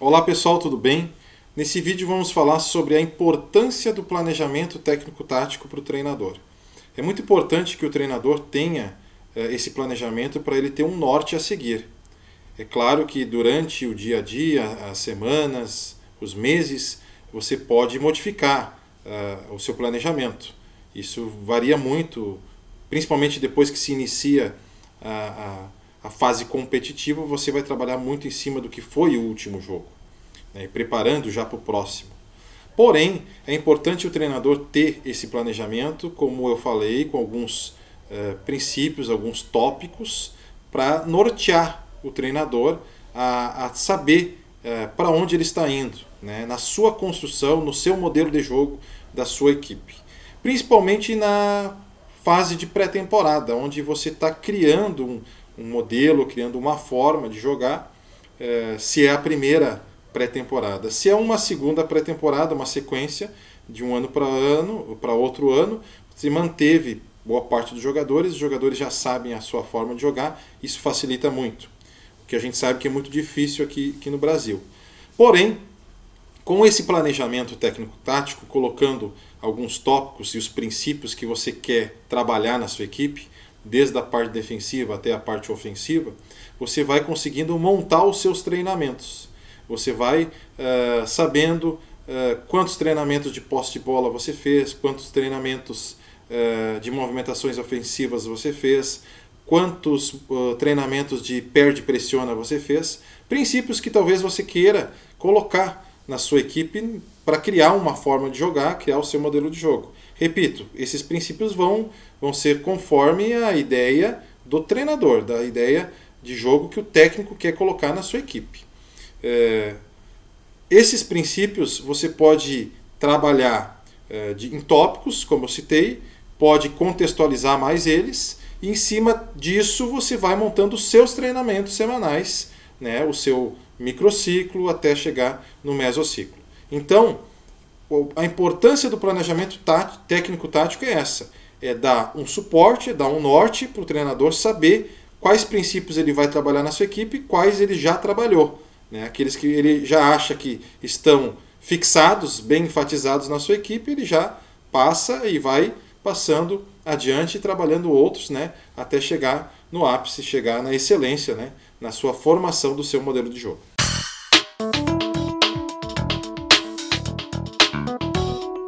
Olá pessoal, tudo bem? Nesse vídeo vamos falar sobre a importância do planejamento técnico-tático para o treinador. É muito importante que o treinador tenha eh, esse planejamento para ele ter um norte a seguir. É claro que durante o dia a dia, as semanas, os meses, você pode modificar uh, o seu planejamento. Isso varia muito, principalmente depois que se inicia a, a a fase competitiva, você vai trabalhar muito em cima do que foi o último jogo, né, preparando já para o próximo. Porém, é importante o treinador ter esse planejamento, como eu falei, com alguns uh, princípios, alguns tópicos, para nortear o treinador a, a saber uh, para onde ele está indo, né, na sua construção, no seu modelo de jogo da sua equipe. Principalmente na fase de pré-temporada, onde você está criando um, um modelo, criando uma forma de jogar, é, se é a primeira pré-temporada. Se é uma segunda pré-temporada, uma sequência de um ano para ano, para outro ano, se manteve boa parte dos jogadores, os jogadores já sabem a sua forma de jogar, isso facilita muito. O que a gente sabe que é muito difícil aqui, aqui no Brasil. Porém, com esse planejamento técnico-tático, colocando alguns tópicos e os princípios que você quer trabalhar na sua equipe, desde a parte defensiva até a parte ofensiva, você vai conseguindo montar os seus treinamentos. Você vai uh, sabendo uh, quantos treinamentos de posse de bola você fez, quantos treinamentos uh, de movimentações ofensivas você fez, quantos treinamentos de perde pressiona você fez, princípios que talvez você queira colocar na sua equipe para criar uma forma de jogar, criar o seu modelo de jogo. Repito, esses princípios vão, vão ser conforme a ideia do treinador, da ideia de jogo que o técnico quer colocar na sua equipe. É, esses princípios você pode trabalhar é, de, em tópicos, como eu citei, pode contextualizar mais eles, e em cima disso você vai montando os seus treinamentos semanais, né, o seu microciclo até chegar no mesociclo. Então, a importância do planejamento técnico-tático é essa: é dar um suporte, é dar um norte para o treinador saber quais princípios ele vai trabalhar na sua equipe quais ele já trabalhou. Né? Aqueles que ele já acha que estão fixados, bem enfatizados na sua equipe, ele já passa e vai passando adiante trabalhando outros né? até chegar no ápice, chegar na excelência, né? na sua formação do seu modelo de jogo.